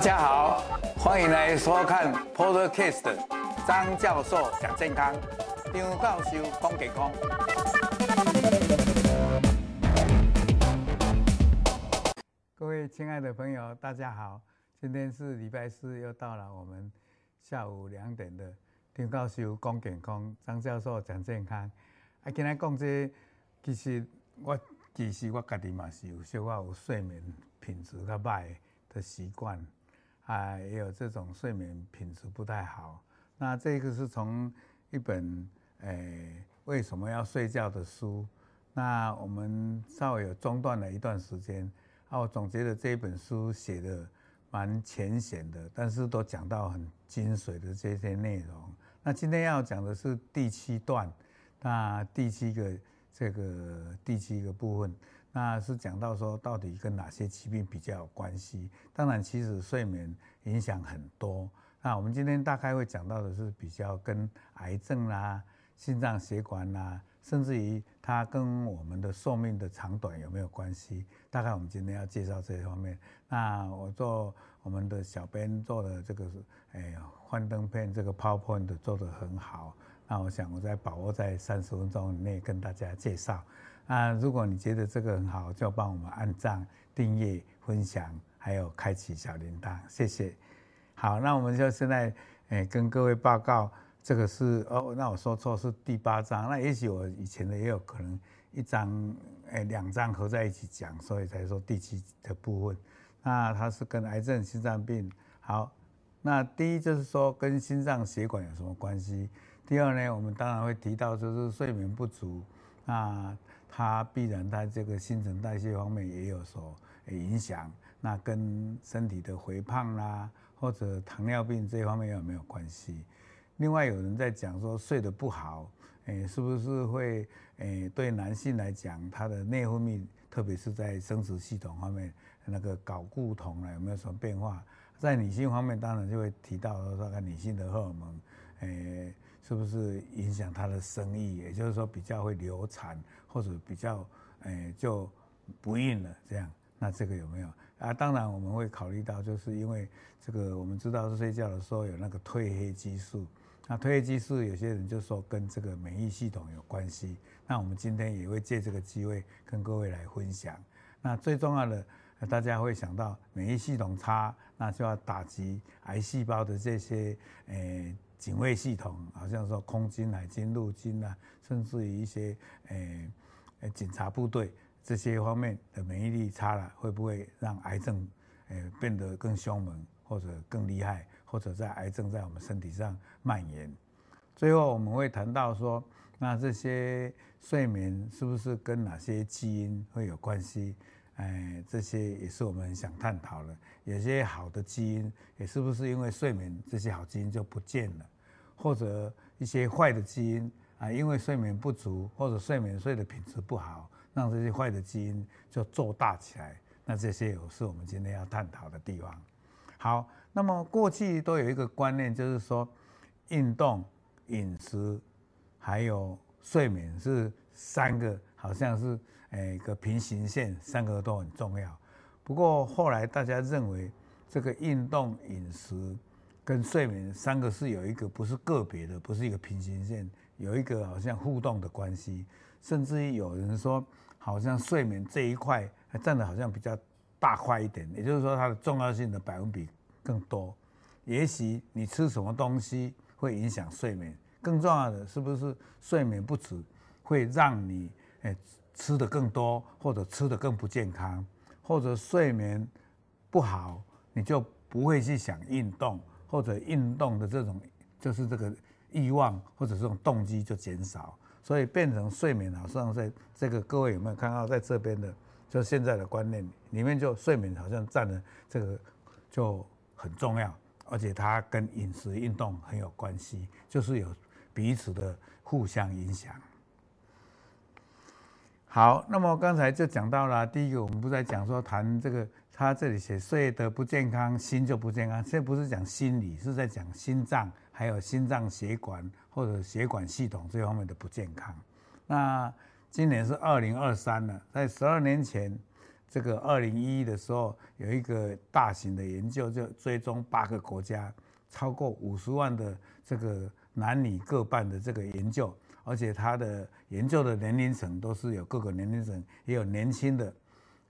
大家好，欢迎来收看 Podcast 张教授讲健康，张教授讲健康。各位亲爱的朋友，大家好，今天是礼拜四，又到了我们下午两点的张教授讲健康，张教授讲健康。啊，今天讲这，其实我其实我家己嘛是有小可有睡眠品质较歹的习惯。啊，也有这种睡眠品质不太好。那这个是从一本诶、为什么要睡觉的书。那我们稍微有中断了一段时间。啊，我总觉得这一本书写的蛮浅显的，但是都讲到很精髓的这些内容。那今天要讲的是第七段，那第七个这个第七个部分。那是讲到说，到底跟哪些疾病比较有关系？当然，其实睡眠影响很多。那我们今天大概会讲到的是比较跟癌症啦、心脏血管啦，甚至于它跟我们的寿命的长短有没有关系？大概我们今天要介绍这一方面。那我做我们的小编做的这个是，哎，幻灯片这个 PowerPoint 做得很好。那我想我在把握在三十分钟以内跟大家介绍。啊，如果你觉得这个很好，就帮我们按赞、订阅、分享，还有开启小铃铛，谢谢。好，那我们就现在诶跟各位报告，这个是哦，那我说错是第八章，那也许我以前的也有可能一章诶两章合在一起讲，所以才说第七的部分。那它是跟癌症、心脏病。好，那第一就是说跟心脏血管有什么关系？第二呢，我们当然会提到就是睡眠不足，那。它必然在这个新陈代谢方面也有所影响，那跟身体的肥胖啦，或者糖尿病这方面有没有关系？另外有人在讲说睡得不好，诶，是不是会诶对男性来讲，他的内分泌，特别是在生殖系统方面，那个睾固酮啊有没有什么变化？在女性方面，当然就会提到说，看女性的荷尔蒙，诶。是不是影响他的生育？也就是说，比较会流产，或者比较，诶，就不孕了这样。那这个有没有啊？当然我们会考虑到，就是因为这个我们知道睡觉的时候有那个褪黑激素。那褪黑激素有些人就说跟这个免疫系统有关系。那我们今天也会借这个机会跟各位来分享。那最重要的，大家会想到免疫系统差，那就要打击癌细胞的这些，诶。警卫系统好像说空军、海军、陆军啊，甚至于一些诶诶警察部队这些方面的免疫力差了，会不会让癌症诶变得更凶猛，或者更厉害，或者在癌症在我们身体上蔓延？最后我们会谈到说，那这些睡眠是不是跟哪些基因会有关系？哎，这些也是我们想探讨的。有些好的基因，也是不是因为睡眠，这些好基因就不见了？或者一些坏的基因啊，因为睡眠不足，或者睡眠睡的品质不好，让这些坏的基因就做大起来。那这些也是我们今天要探讨的地方。好，那么过去都有一个观念，就是说，运动、饮食还有睡眠是三个，好像是。诶，一个平行线，三个都很重要。不过后来大家认为，这个运动、饮食跟睡眠三个是有一个不是个别的，不是一个平行线，有一个好像互动的关系。甚至于有人说，好像睡眠这一块还占的好像比较大块一点，也就是说它的重要性的百分比更多。也许你吃什么东西会影响睡眠，更重要的是不是睡眠不足会让你诶。吃的更多，或者吃的更不健康，或者睡眠不好，你就不会去想运动，或者运动的这种就是这个欲望或者这种动机就减少，所以变成睡眠好像在这个各位有没有看到在这边的，就现在的观念里面，就睡眠好像占了这个就很重要，而且它跟饮食运动很有关系，就是有彼此的互相影响。好，那么刚才就讲到了第一个，我们不是在讲说谈这个，他这里写睡得不健康，心就不健康。现在不是讲心理，是在讲心脏，还有心脏血管或者血管系统这方面的不健康。那今年是二零二三了，在十二年前这个二零一一的时候有一个大型的研究，就追踪八个国家，超过五十万的这个男女各半的这个研究，而且他的研究的年龄层都是有各个年龄层，也有年轻的，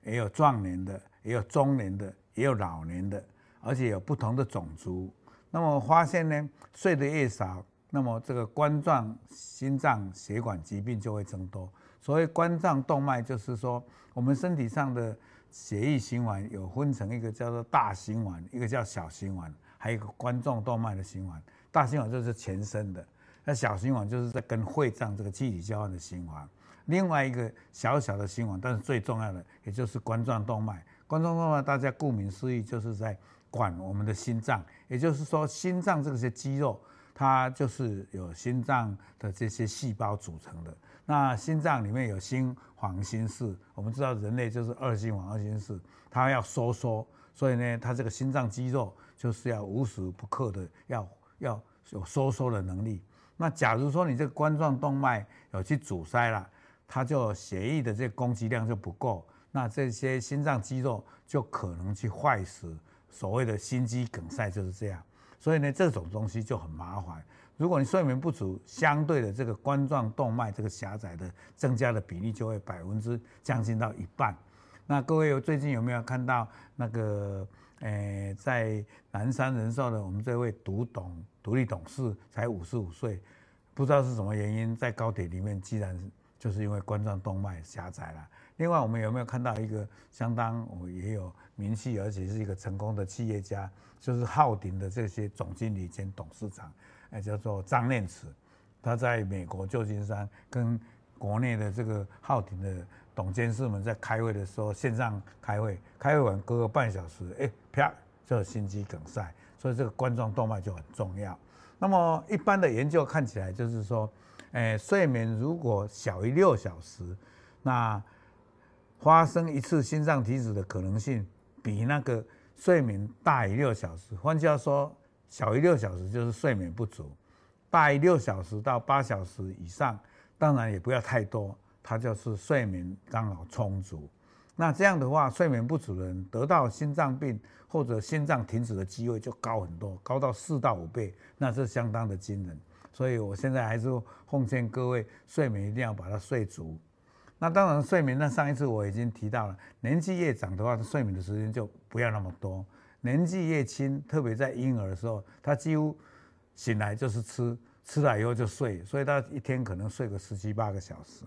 也有壮年的，也有中年的，也有老年的，而且有不同的种族。那么发现呢，睡得越少，那么这个冠状心脏血管疾病就会增多。所谓冠状动脉，就是说我们身体上的血液循环有分成一个叫做大循环，一个叫小循环，还有一个冠状动脉的循环。大循环就是全身的，那小循环就是在跟肺脏这个气体交换的循环。另外一个小小的循环，但是最重要的，也就是冠状动脉。冠状动脉大家顾名思义就是在管我们的心脏，也就是说心脏这些肌肉，它就是有心脏的这些细胞组成的。那心脏里面有心房心室，我们知道人类就是二心房二心室，它要收缩，所以呢，它这个心脏肌肉就是要无时不刻的要要有收缩的能力。那假如说你这个冠状动脉有去阻塞了，它就血液的这个供给量就不够，那这些心脏肌肉就可能去坏死，所谓的心肌梗塞就是这样。所以呢，这种东西就很麻烦。如果你睡眠不足，相对的这个冠状动脉这个狭窄的增加的比例就会百分之将近到一半。那各位最近有没有看到那个诶，在南山人寿的我们这位独董独立董事才五十五岁，不知道是什么原因在高铁里面，既然就是因为冠状动脉狭窄了。另外我们有没有看到一个相当我也有名气，而且是一个成功的企业家，就是浩鼎的这些总经理兼董事长。哎，叫做张念慈，他在美国旧金山跟国内的这个浩鼎的董监事们在开会的时候，线上开会，开会完隔个半小时，哎，啪，就心肌梗塞，所以这个冠状动脉就很重要。那么一般的研究看起来就是说，哎，睡眠如果小于六小时，那发生一次心脏停止的可能性比那个睡眠大于六小时，换句话说。小于六小时就是睡眠不足，大于六小时到八小时以上，当然也不要太多，他就是睡眠刚好充足。那这样的话，睡眠不足的人得到心脏病或者心脏停止的机会就高很多，高到四到五倍，那是相当的惊人。所以我现在还是奉劝各位，睡眠一定要把它睡足。那当然，睡眠那上一次我已经提到了，年纪越长的话，睡眠的时间就不要那么多。年纪越轻，特别在婴儿的时候，他几乎醒来就是吃，吃了以后就睡，所以他一天可能睡个十七八个小时。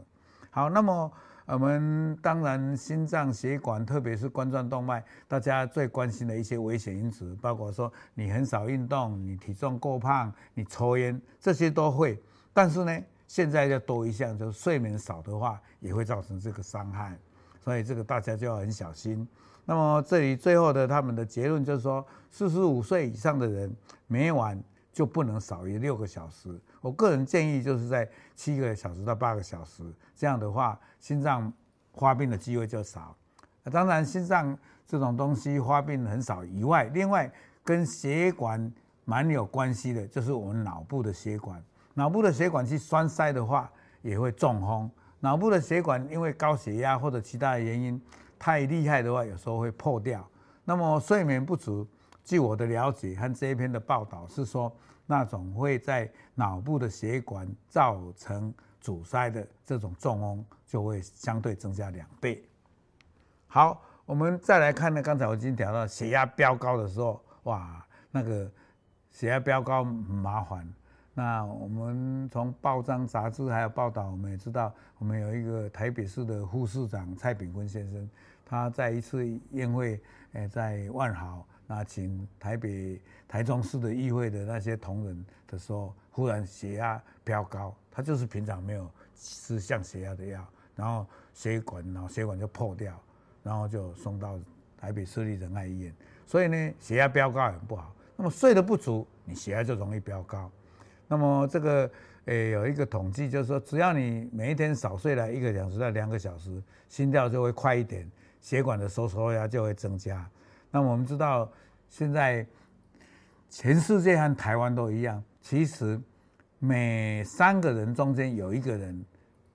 好，那么我们当然心脏血管，特别是冠状动脉，大家最关心的一些危险因子，包括说你很少运动，你体重过胖，你抽烟，这些都会。但是呢，现在要多一项，就是睡眠少的话，也会造成这个伤害，所以这个大家就要很小心。那么这里最后的他们的结论就是说，四十五岁以上的人每晚就不能少于六个小时。我个人建议就是在七个小时到八个小时，这样的话心脏发病的机会就少。当然，心脏这种东西发病很少以外，另外跟血管蛮有关系的，就是我们脑部的血管。脑部的血管去栓塞的话，也会中风。脑部的血管因为高血压或者其他的原因。太厉害的话，有时候会破掉。那么睡眠不足，据我的了解和这一篇的报道是说，那种会在脑部的血管造成阻塞的这种中风，就会相对增加两倍。好，我们再来看呢，刚才我已经讲到血压飙高的时候，哇，那个血压飙高很麻烦。那我们从报章杂志还有报道，我们也知道，我们有一个台北市的副市长蔡炳坤先生，他在一次宴会，诶，在万豪，那请台北、台中市的议会的那些同仁的时候，忽然血压飙高，他就是平常没有吃降血压的药，然后血管，然后血管就破掉，然后就送到台北市立仁爱医院。所以呢，血压飙高很不好。那么睡得不足，你血压就容易飙高。那么这个诶有一个统计，就是说只要你每一天少睡了一个小时到两个小时，心跳就会快一点，血管的收缩压就会增加。那我们知道现在全世界和台湾都一样，其实每三个人中间有一个人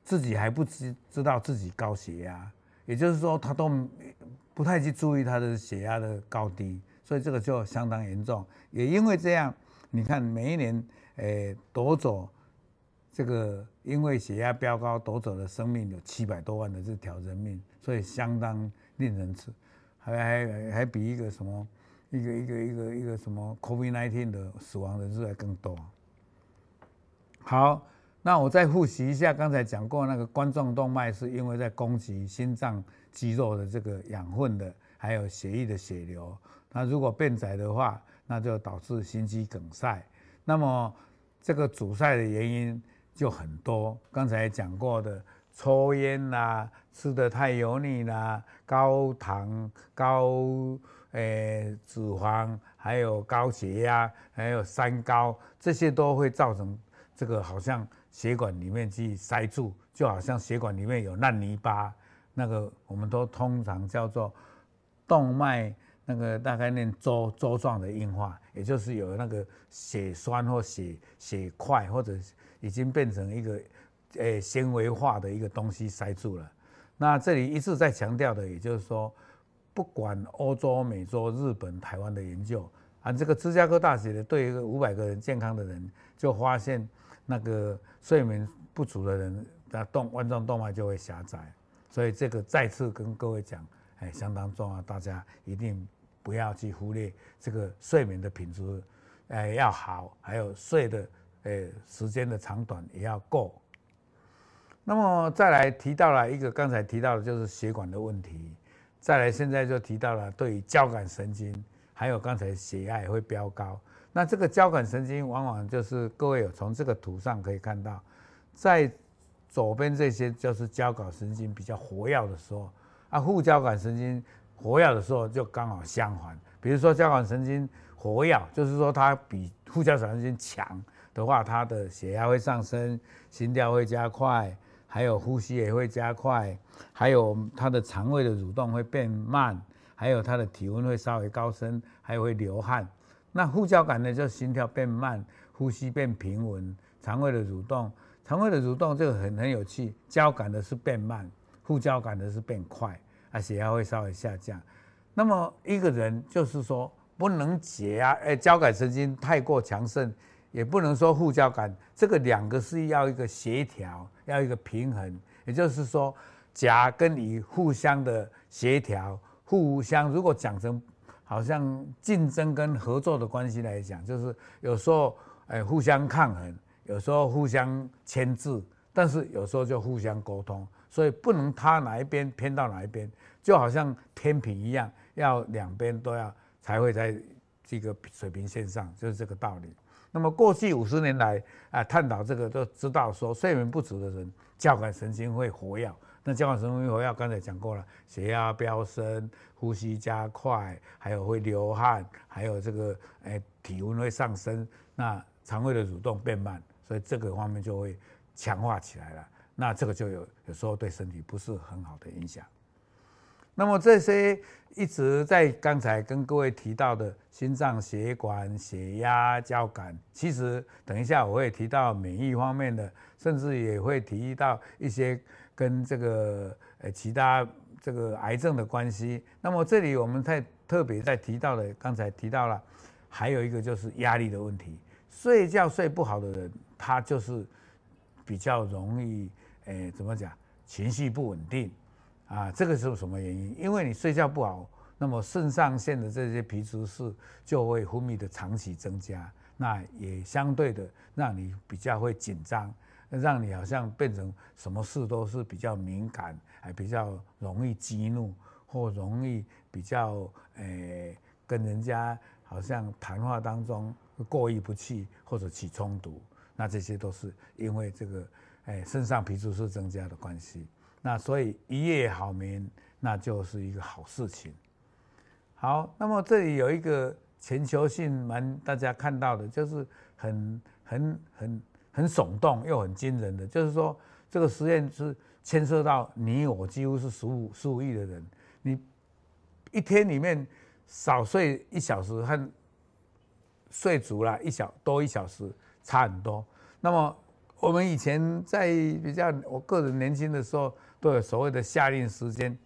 自己还不知知道自己高血压，也就是说他都不太去注意他的血压的高低，所以这个就相当严重。也因为这样，你看每一年，诶，夺走这个因为血压飙高夺走的生命有七百多万的这条人命，所以相当令人吃，还还还比一个什么一个一个一个一个什么 COVID-19 的死亡人数还更多。好。那我再复习一下刚才讲过那个冠状动脉，是因为在供给心脏肌肉的这个养分的，还有血液的血流。那如果变窄的话，那就导致心肌梗塞。那么这个阻塞的原因就很多，刚才讲过的抽烟啦、吃得太油腻啦、高糖、高诶、脂肪，还有高血压，还有三高，这些都会造成这个好像。血管里面去塞住，就好像血管里面有烂泥巴，那个我们都通常叫做动脉那个大概念粥粥状的硬化，也就是有那个血栓或血血块，或者已经变成一个诶纤维化的一个东西塞住了。那这里一直在强调的，也就是说，不管欧洲、美洲、日本、台湾的研究，啊，这个芝加哥大学的对一个五百个人健康的人就发现。那个睡眠不足的人，那动冠状动脉就会狭窄，所以这个再次跟各位讲，哎，相当重要，大家一定不要去忽略这个睡眠的品质，哎，要好，还有睡的，哎，时间的长短也要够。那么再来提到了一个，刚才提到的就是血管的问题，再来现在就提到了对于交感神经，还有刚才血压也会飙高。那这个交感神经往往就是各位有从这个图上可以看到，在左边这些就是交感神经比较活跃的时候，啊，副交感神经活跃的时候就刚好相反。比如说交感神经活跃，就是说它比副交感神经强的话，它的血压会上升，心跳会加快，还有呼吸也会加快，还有它的肠胃的蠕动会变慢，还有它的体温会稍微高升，还有会流汗。那副交感呢，就心跳变慢，呼吸变平稳，肠胃的蠕动，肠胃的蠕动这个很很有趣。交感的是变慢，副交感的是变快，啊，血压会稍微下降。那么一个人就是说不能解压，哎，交感神经太过强盛，也不能说副交感，这个两个是要一个协调，要一个平衡。也就是说，甲跟乙互相的协调，互相如果讲成。好像竞争跟合作的关系来讲，就是有时候哎互相抗衡，有时候互相牵制，但是有时候就互相沟通，所以不能他哪一边偏到哪一边，就好像天平一样，要两边都要才会在这个水平线上，就是这个道理。那么过去五十年来啊，探讨这个都知道说，睡眠不足的人，交感神经会活跃。那交感神经活跃，刚才讲过了，血压飙升，呼吸加快，还有会流汗，还有这个诶、欸、体温会上升，那肠胃的蠕动变慢，所以这个方面就会强化起来了。那这个就有有时候对身体不是很好的影响。那么这些一直在刚才跟各位提到的心脏血管、血压、交感，其实等一下我会提到免疫方面的，甚至也会提到一些。跟这个呃其他这个癌症的关系，那么这里我们在特别在提到的，刚才提到了，还有一个就是压力的问题。睡觉睡不好的人，他就是比较容易，诶怎么讲，情绪不稳定啊。这个是什么原因？因为你睡觉不好，那么肾上腺的这些皮质素就会分泌的长期增加，那也相对的让你比较会紧张。让你好像变成什么事都是比较敏感，还比较容易激怒，或容易比较诶、跟人家好像谈话当中过意不去或者起冲突，那这些都是因为这个诶肾上皮质素增加的关系。那所以一夜好眠，那就是一个好事情。好，那么这里有一个全球性蛮大家看到的，就是很很很。很耸动又很惊人的，就是说这个实验是牵涉到你我几乎是十五十五亿的人，你一天里面少睡一小时和睡足了一小多一小时差很多。那么我们以前在比较我个人年轻的时候都有所谓的夏令时间，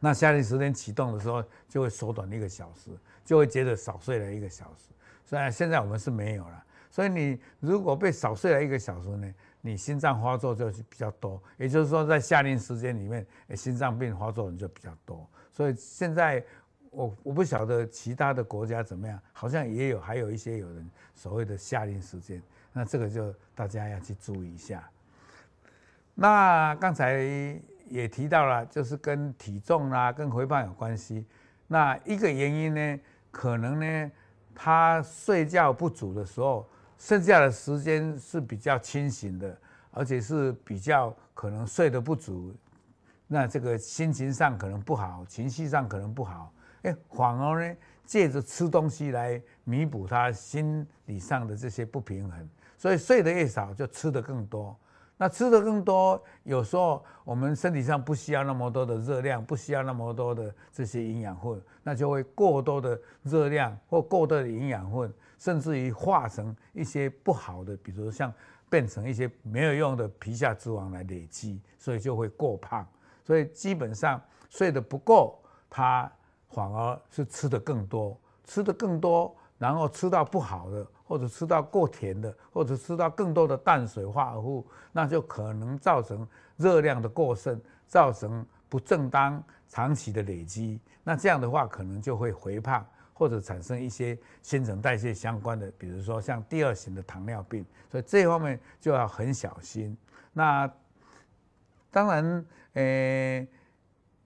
那夏令时间启动的时候就会缩短一个小时，就会觉得少睡了一个小时。虽然现在我们是没有了，所以你如果被少睡了一个小时呢，你心脏发作就是比较多。也就是说，在夏令时间里面，心脏病发作人就比较多。所以现在我我不晓得其他的国家怎么样，好像也有还有一些有人所谓的夏令时间，那这个就大家要去注意一下。那刚才也提到了，就是跟体重啦、跟肥胖有关系。那一个原因呢，可能呢。他睡觉不足的时候，剩下的时间是比较清醒的，而且是比较可能睡得不足，那这个心情上可能不好，情绪上可能不好，哎，反而呢，借着吃东西来弥补他心理上的这些不平衡，所以睡得越少，就吃得更多。那吃的更多，有时候我们身体上不需要那么多的热量，不需要那么多的这些营养分，那就会过多的热量或过多的营养分，甚至于化成一些不好的，比如像变成一些没有用的皮下脂肪来累积，所以就会过胖。所以基本上睡得不够，它反而是吃的更多，吃的更多，然后吃到不好的。或者吃到过甜的，或者吃到更多的淡水化合物，那就可能造成热量的过剩，造成不正当长期的累积。那这样的话，可能就会肥胖，或者产生一些新陈代谢相关的，比如说像第二型的糖尿病。所以这方面就要很小心。那当然，诶，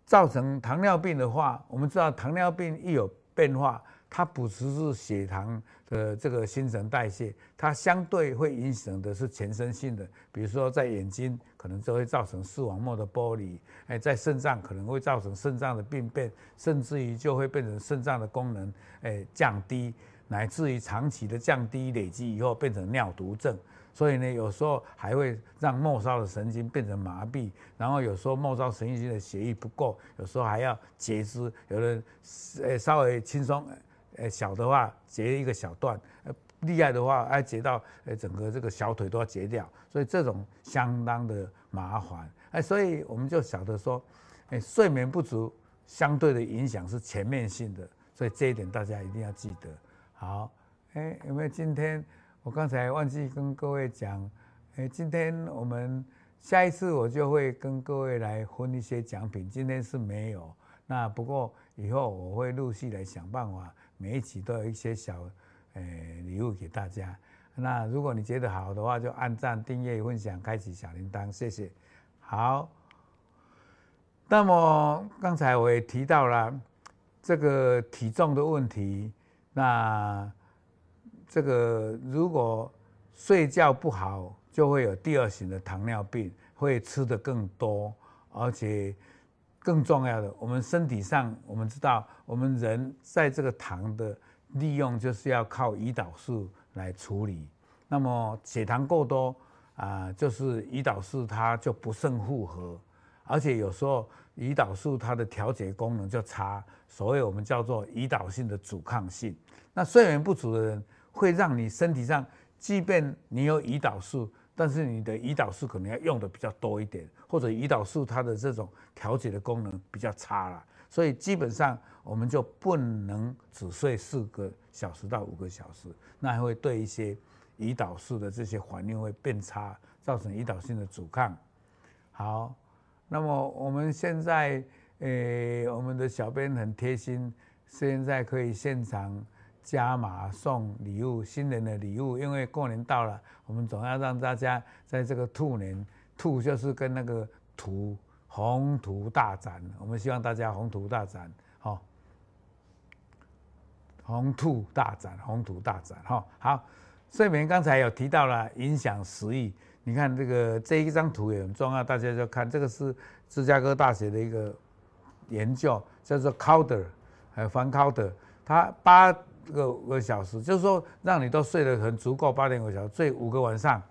造成糖尿病的话，我们知道糖尿病一有变化。它不只是血糖的这个新陈代谢，它相对会影响的是全身性的，比如说在眼睛可能就会造成视网膜的剥离，哎，在肾脏可能会造成肾脏的病变，甚至于就会变成肾脏的功能哎降低，乃至于长期的降低累积以后变成尿毒症，所以呢，有时候还会让末梢的神经变成麻痹，然后有时候末梢神经的血液不够，有时候还要截肢，有的呃稍微轻松。呃，小的话截一个小段，呃，厉害的话，哎，截到呃整个这个小腿都要截掉，所以这种相当的麻烦，哎，所以我们就晓得说，哎，睡眠不足相对的影响是全面性的，所以这一点大家一定要记得。好，哎，有没有今天我刚才忘记跟各位讲，哎，今天我们下一次我就会跟各位来分一些奖品，今天是没有，那不过以后我会陆续来想办法。每一期都有一些小，诶、呃、礼物给大家。那如果你觉得好的话，就按赞、订阅、分享、开启小铃铛，谢谢。好，那么刚才我也提到了这个体重的问题。那这个如果睡觉不好，就会有第二型的糖尿病，会吃得更多，而且。更重要的，我们身体上，我们知道，我们人在这个糖的利用，就是要靠胰岛素来处理。那么血糖过多啊，就是胰岛素它就不胜负荷，而且有时候胰岛素它的调节功能就差，所谓我们叫做胰岛性的阻抗性。那睡眠不足的人，会让你身体上，即便你有胰岛素。但是你的胰岛素可能要用的比较多一点，或者胰岛素它的这种调节的功能比较差了，所以基本上我们就不能只睡四个小时到五个小时，那还会对一些胰岛素的这些反应会变差，造成胰岛性的阻抗。好，那么我们现在，诶，我们的小编很贴心，现在可以现场。加码送礼物，新年的礼物，因为过年到了，我们总要让大家在这个兔年，兔就是跟那个图宏图大展，我们希望大家宏图大展，好，宏兔大展，宏图大展，哈，好，睡眠刚才有提到了影响食欲，你看这个这一张图也很重要，大家就看这个是芝加哥大学的一个研究，叫做 Calder，还有 Van Calder，他八。个五个小时，就是说让你都睡得很足够，八点五小时，睡五个晚上，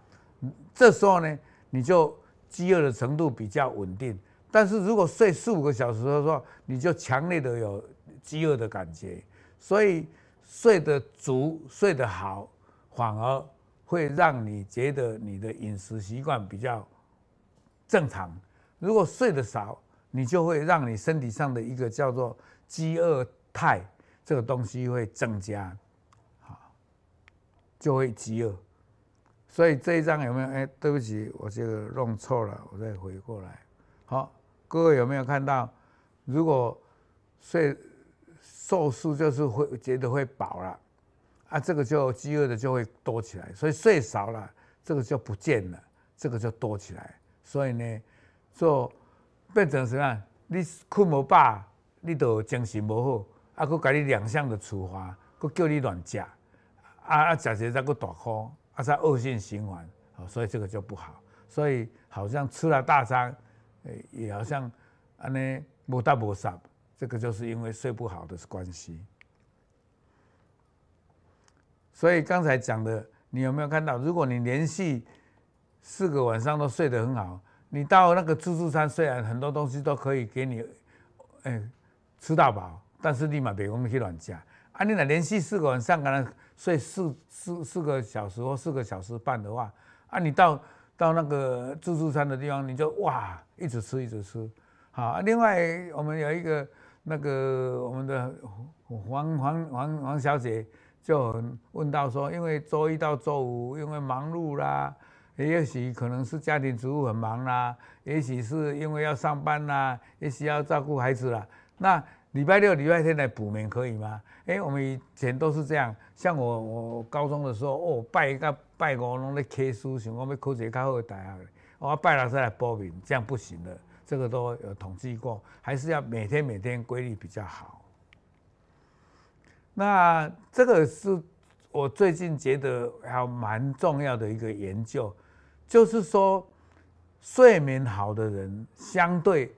这时候呢，你就饥饿的程度比较稳定。但是如果睡四五个小时的时候，你就强烈的有饥饿的感觉。所以睡得足、睡得好，反而会让你觉得你的饮食习惯比较正常。如果睡得少，你就会让你身体上的一个叫做饥饿态这个东西会增加，好，就会饥饿。所以这一张有没有？哎，对不起，我这个弄错了，我再回过来。好，各位有没有看到？如果睡瘦素就是会觉得会饱了，啊，这个就饥饿的就会多起来。所以睡少了，这个就不见了，这个就多起来。所以呢，就变成什么？你困无饱，你都精神无好，啊，佫给你两项的处罚，佫叫你乱食，啊啊，食些再佫大哭。啊！再恶性循环，所以这个就不好。所以好像吃了大餐，诶也好像安尼无大无少，这个就是因为睡不好的关系。所以刚才讲的，你有没有看到？如果你连续四个晚上都睡得很好，你到那个自助餐，虽然很多东西都可以给你，哎，吃到饱，但是立马别讲去乱吃。啊，你若连续四个晚上可能。睡四四四个小时或四个小时半的话，啊，你到到那个自助餐的地方，你就哇，一直吃一直吃，好。另外，我们有一个那个我们的黄黄黄黄小姐就问到说，因为周一到周五因为忙碌啦，也许可能是家庭主妇很忙啦，也许是因为要上班啦，也许要照顾孩子啦，那。礼拜六、礼拜天来补眠可以吗？哎，我们以前都是这样。像我，我高中的时候，哦，拜一个拜五拢在 K 书，想讲要考一个较好的大学。我拜了再来补眠，这样不行的。这个都有统计过，还是要每天每天规律比较好。那这个是我最近觉得还蛮重要的一个研究，就是说，睡眠好的人，相对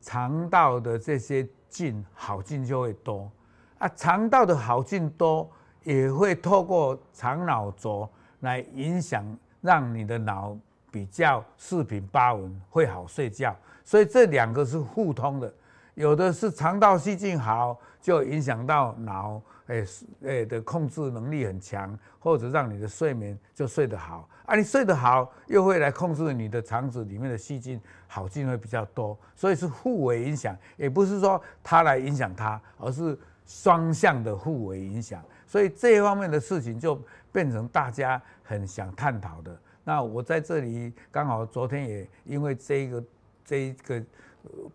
肠道的这些。进好进就会多啊，肠道的好进多，也会透过肠脑轴来影响，让你的脑比较四平八稳，会好睡觉。所以这两个是互通的，有的是肠道细菌好，就影响到脑。哎，哎的控制能力很强，或者让你的睡眠就睡得好啊。你睡得好，又会来控制你的肠子里面的细菌，好菌会比较多，所以是互为影响，也不是说它来影响它，而是双向的互为影响。所以这一方面的事情就变成大家很想探讨的。那我在这里刚好昨天也因为这个这一个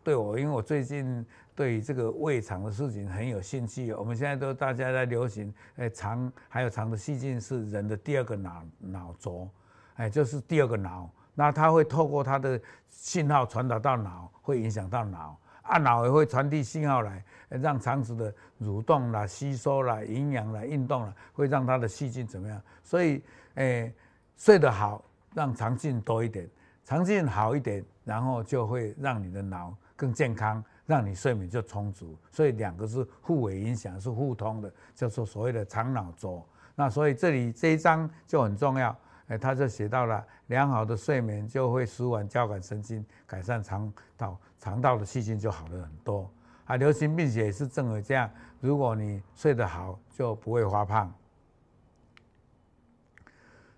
对我，因为我最近。对这个胃肠的事情很有兴趣，我们现在都大家在流行，哎，肠还有肠的细菌是人的第二个脑脑轴，哎，就是第二个脑，那它会透过它的信号传导到脑，会影响到脑，啊，脑也会传递信号来，让肠子的蠕动啦、吸收啦、营养啦、运动啦，会让它的细菌怎么样？所以，哎，睡得好，让肠菌多一点，肠镜好一点，然后就会让你的脑更健康。让你睡眠就充足，所以两个是互为影响，是互通的，叫做所谓的肠脑轴。那所以这里这一章就很重要，哎，他就写到了良好的睡眠就会舒缓交感神经，改善肠道，肠道的细菌就好了很多。啊，流行病学也是正为这样，如果你睡得好，就不会发胖。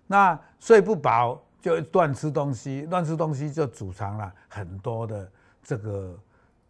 那睡不饱就乱吃东西，乱吃东西就储藏了很多的这个。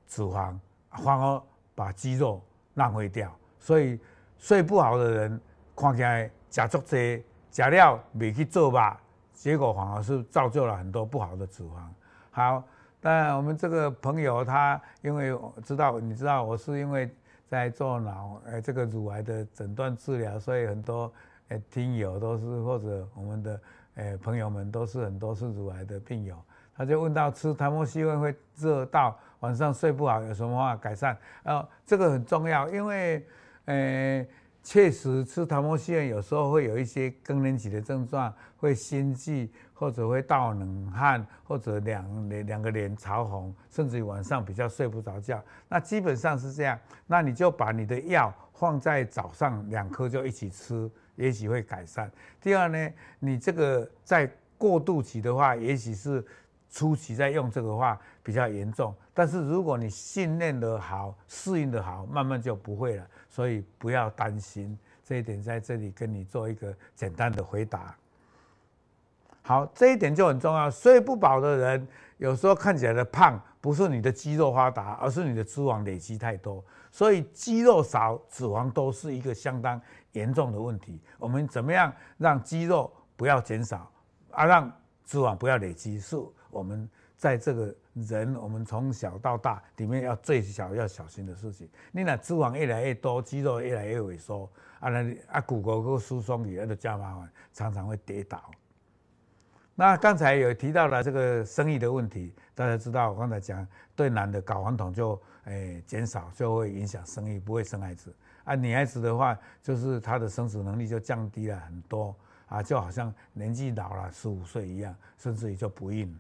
脂肪反而把肌肉浪费掉，所以睡不好的人看起来吃足多，吃了没去做吧，结果反而是造就了很多不好的脂肪。好，但我们这个朋友他因为知道，你知道我是因为在做脑呃这个乳癌的诊断治疗，所以很多呃听友都是或者我们的呃朋友们都是很多是乳癌的病友。他就问到吃台摩西汶会热到晚上睡不好，有什么话改善？呃，这个很重要，因为呃，确实吃台摩西汶有时候会有一些更年期的症状，会心悸，或者会盗冷汗，或者两脸两个脸潮红，甚至于晚上比较睡不着觉。那基本上是这样，那你就把你的药放在早上两颗就一起吃，也许会改善。第二呢，你这个在过渡期的话，也许是。初期在用这个话比较严重，但是如果你训练的好、适应的好，慢慢就不会了。所以不要担心这一点，在这里跟你做一个简单的回答。好，这一点就很重要。睡不饱的人有时候看起来的胖，不是你的肌肉发达，而是你的脂肪累积太多。所以肌肉少、脂肪多是一个相当严重的问题。我们怎么样让肌肉不要减少，啊，让脂肪不要累积，是我们在这个人我们从小到大里面要最小要小心的事情。你那脂肪越来越多，肌肉越来越萎缩，啊，那啊骨骼个疏松也就加麻烦，常常会跌倒。那刚才有提到了这个生育的问题，大家知道我刚才讲，对男的睾丸酮就诶减少，就会影响生育，不会生孩子。啊，女孩子的话，就是她的生殖能力就降低了很多啊，就好像年纪老了十五岁一样，甚至于就不孕了。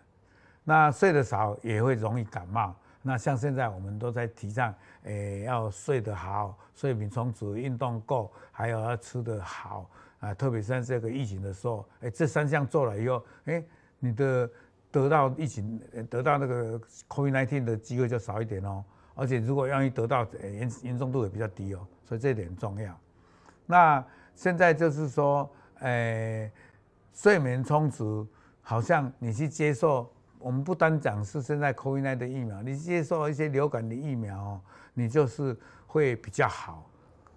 那睡得少也会容易感冒。那像现在我们都在提倡，诶要睡得好，睡眠充足，运动够，还有要吃得好。啊，特别是在这个疫情的时候，哎，这三项做了以后，哎，你的得到疫情得到那个 COVID-19 的机会就少一点哦。而且如果万一得到，严严重度也比较低哦。所以这一点很重要。那现在就是说，哎，睡眠充足，好像你去接受，我们不单讲是现在 COVID-19 的疫苗，你接受一些流感的疫苗哦，你就是会比较好。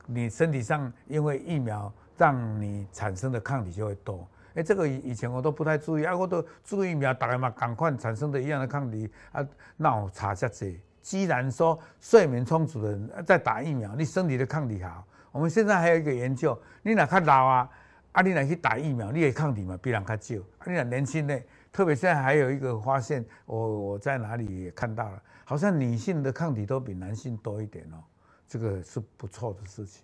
你身体上因为疫苗。让你产生的抗体就会多，哎，这个以以前我都不太注意啊，我都注意疫苗，大概嘛赶快产生的一样的抗体啊，那我查下子。既然说睡眠充足的人在打疫苗，你身体的抗体好，我们现在还有一个研究，你哪看老啊，啊你哪去打疫苗，你的抗体嘛必然较少，啊你哪年轻呢，特别现在还有一个发现，我我在哪里也看到了，好像女性的抗体都比男性多一点哦，这个是不错的事情。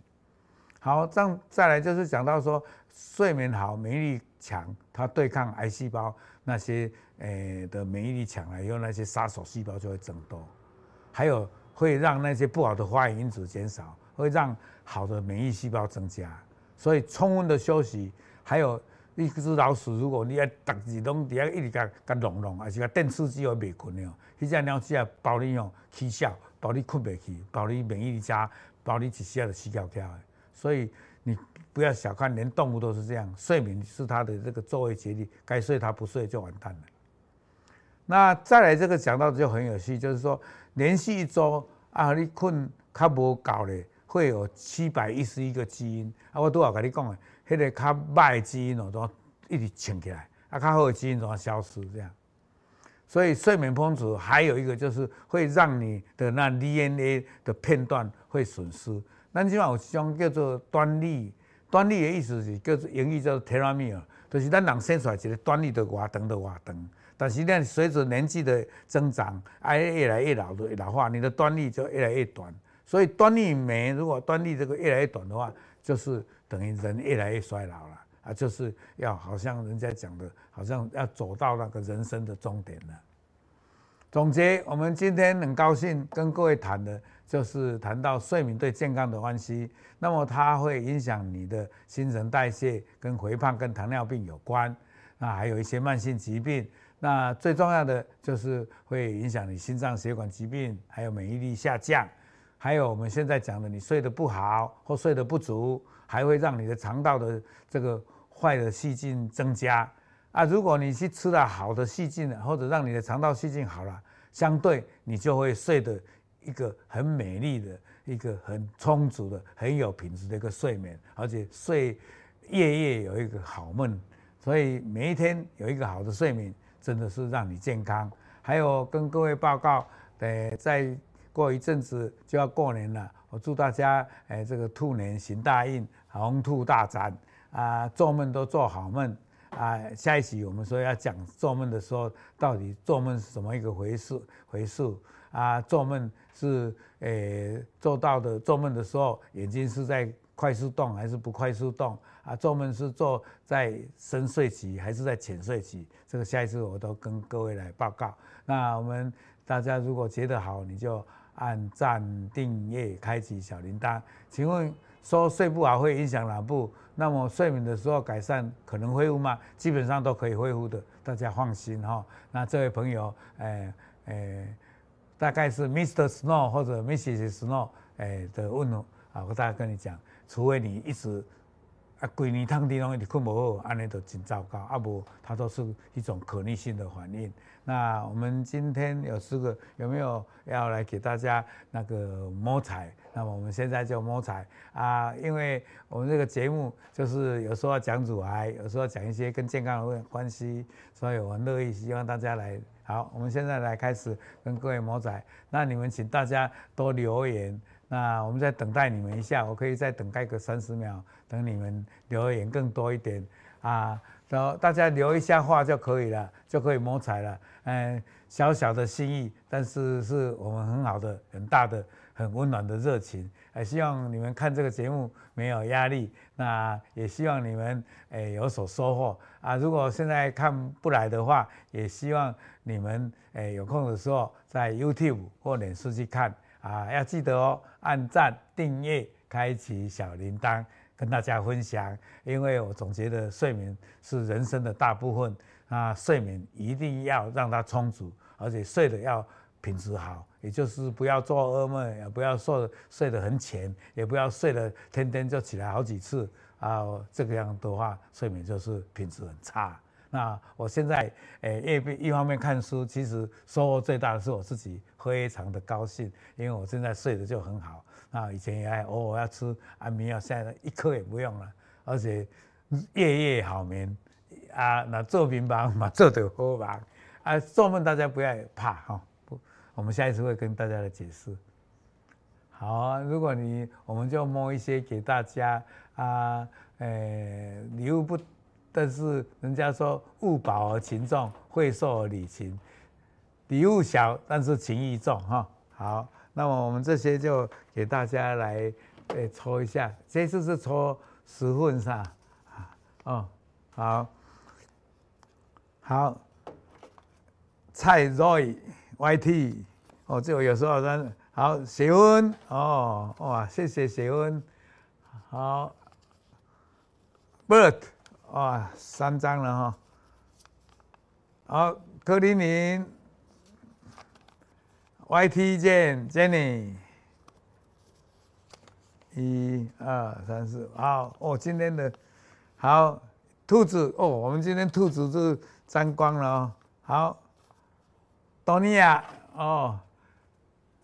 好，这样再来就是讲到说，睡眠好，免疫力强，它对抗癌细胞那些诶的免疫力强了以后，那些杀手细胞就会增多，还有会让那些不好的发炎因子减少，会让好的免疫细胞增加。所以充分的休息，还有一只老鼠，如果你要逐日拢底下一直甲甲弄弄，还是甲电刺激会未困哦，迄只鸟只要包你用起笑，包你困不去，包你免疫力差，包你一下就死翘翘的。所以你不要小看，连动物都是这样，睡眠是它的这个作为节律，该睡它不睡就完蛋了。那再来这个讲到就很有趣，就是说连续一周啊，你困较无够咧，会有七百一十一个基因啊，我都要跟你讲的，迄个较歹的基因哦都一直请起来，啊，较好的基因都要消失这样。所以睡眠充足还有一个就是会让你的那 DNA 的片段会损失。咱即嘛有一种叫做端粒，端粒的意思是叫做英语叫做 telomere，就是咱人生出来一个端粒的活长的活长，但是呢，随着年纪的增长，哎，越来越老的老化，你的端粒就越来越短。所以端粒酶如果端粒这个越来越短的话，就是等于人越来越衰老了啊，就是要好像人家讲的，好像要走到那个人生的终点了。总结，我们今天很高兴跟各位谈的。就是谈到睡眠对健康的关系，那么它会影响你的新陈代谢，跟肥胖、跟糖尿病有关。那还有一些慢性疾病，那最重要的就是会影响你心脏血管疾病，还有免疫力下降，还有我们现在讲的你睡得不好或睡得不足，还会让你的肠道的这个坏的细菌增加。啊，如果你去吃了好的细菌，或者让你的肠道细菌好了，相对你就会睡得。一个很美丽的、一个很充足的、很有品质的一个睡眠，而且睡夜夜有一个好梦，所以每一天有一个好的睡眠，真的是让你健康。还有跟各位报告，呃，再过一阵子就要过年了，我祝大家，哎，这个兔年行大运，鸿兔大展啊，做梦都做好梦啊。下一期我们说要讲做梦的时候，到底做梦是什么一个回事？回事啊，做梦。是诶、做到的。做梦的时候，眼睛是在快速动还是不快速动？啊，做梦是做在深睡期还是在浅睡期？这个下一次我都跟各位来报告。那我们大家如果觉得好，你就按赞、订阅、开启小铃铛。请问说睡不好会影响脑部？那么睡眠的时候改善可能恢复吗？基本上都可以恢复的，大家放心哈。那这位朋友，诶、诶。大概是 Mr. Snow 或者 Mrs. Snow 诶的问候啊，我大概跟你讲，除非你一直啊，规年汤底拢一直困不好，安尼就真糟糕。啊不，它都是一种可逆性的反应。那我们今天有四个，有没有要来给大家那个摸彩？那么我们现在就摸彩啊，因为我们这个节目就是有时候要讲乳癌，有时候讲一些跟健康有关系，所以我很乐意希望大家来。好，我们现在来开始跟各位摸彩。那你们请大家多留言。那我们再等待你们一下，我可以再等待个三十秒，等你们留言更多一点啊。然后大家留一下话就可以了，就可以摸彩了。嗯，小小的心意，但是是我们很好的、很大的、很温暖的热情。也希望你们看这个节目没有压力，那也希望你们诶有所收获啊。如果现在看不来的话，也希望你们诶有空的时候在 YouTube 或脸书去看。啊，要记得哦，按赞、订阅、开启小铃铛，跟大家分享。因为我总觉得睡眠是人生的大部分，啊，睡眠一定要让它充足，而且睡得要品质好，也就是不要做噩梦，也不要睡睡得很浅，也不要睡得天天就起来好几次啊，这个样的话，睡眠就是品质很差。那我现在诶一一方面看书，其实收获最大的是我自己，非常的高兴，因为我现在睡得就很好。那以前也偶尔要吃安眠药，现在一颗也不用了，而且夜夜好眠啊。那做平房嘛，做得好吧？啊，做梦大家不要怕哈，不，我们下一次会跟大家来解释。好，如果你我们就摸一些给大家啊，诶，礼物不。但是人家说物薄而情重，会受而礼轻，礼物小，但是情意重哈。好，那么我们这些就给大家来诶抽一下，这次是抽十份是吧？哦，好，好，蔡瑞 YT，哦，这我有时候说好，谢恩哦，哇，谢谢谢恩，好，Bird。哇，三张了哈！好，柯林林，YT 见，Jenny，一二三四，好哦，今天的，好，兔子哦，我们今天兔子是沾光了哦。好，多尼亚哦，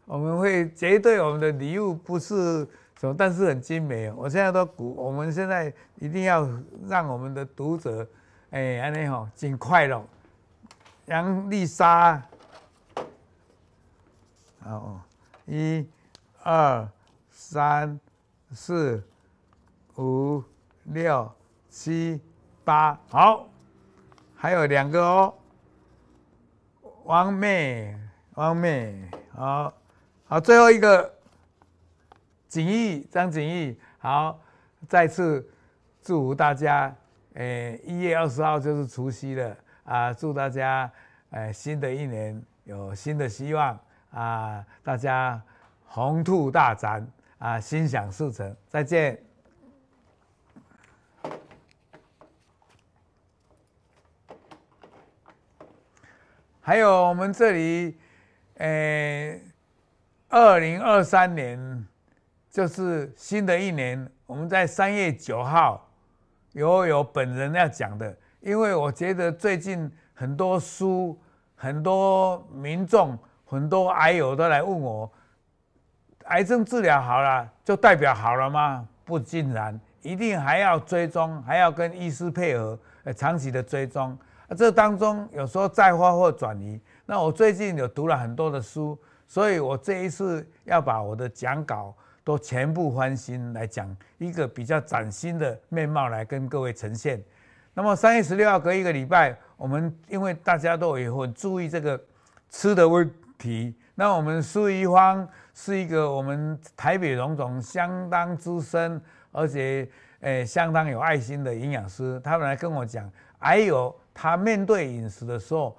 我们会绝对我们的礼物不是。什么但是很精美哦。我现在都鼓，我们现在一定要让我们的读者，哎，安尼吼，尽快乐。杨丽莎，好，一、二、三、四、五、六、七、八，好，还有两个哦。王妹，王妹，好，好，最后一个。景义，张景义，好，再次祝福大家，诶，一月二十号就是除夕了啊！祝大家，诶，新的一年有新的希望啊！大家鸿兔大展啊，心想事成，再见。还有我们这里，诶，二零二三年。就是新的一年，我们在三月九号有有本人要讲的，因为我觉得最近很多书、很多民众、很多癌友都来问我，癌症治疗好了就代表好了吗？不尽然，一定还要追踪，还要跟医师配合，呃，长期的追踪。这当中有时候再发或转移。那我最近有读了很多的书，所以我这一次要把我的讲稿。都全部翻新来讲一个比较崭新的面貌来跟各位呈现。那么三月十六号隔一个礼拜，我们因为大家都也很注意这个吃的问题，那我们苏一芳是一个我们台北荣总相当资深而且诶相当有爱心的营养师，他们来跟我讲，还有他面对饮食的时候，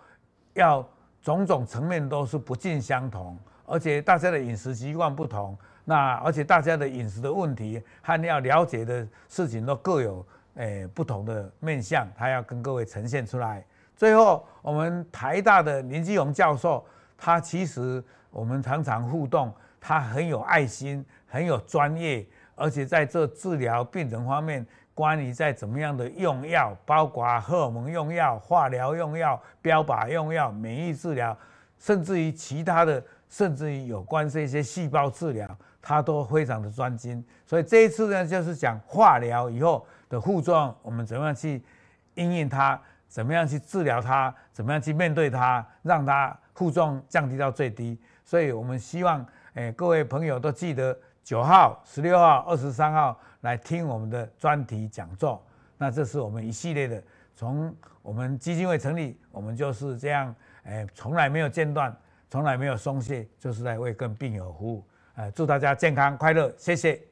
要种种层面都是不尽相同，而且大家的饮食习惯不同。那而且大家的饮食的问题和要了解的事情都各有诶、不同的面向，他要跟各位呈现出来。最后，我们台大的林基荣教授，他其实我们常常互动，他很有爱心，很有专业，而且在这治疗病人方面，关于在怎么样的用药，包括荷尔蒙用药、化疗用药、标靶用药、免疫治疗，甚至于其他的，甚至于有关这些细胞治疗，他都非常的专精。所以这一次呢，就是讲化疗以后的副作用，我们怎么样去应应它，怎么样去治疗它，怎么样去面对它，让它副作用降低到最低。所以我们希望，诶，各位朋友都记得九号、十六号、二十三号。来听我们的专题讲座，那这是我们一系列的，从我们基金会成立，我们就是这样，哎，从来没有间断，从来没有松懈，就是在为跟病友服务，哎，祝大家健康快乐，谢谢。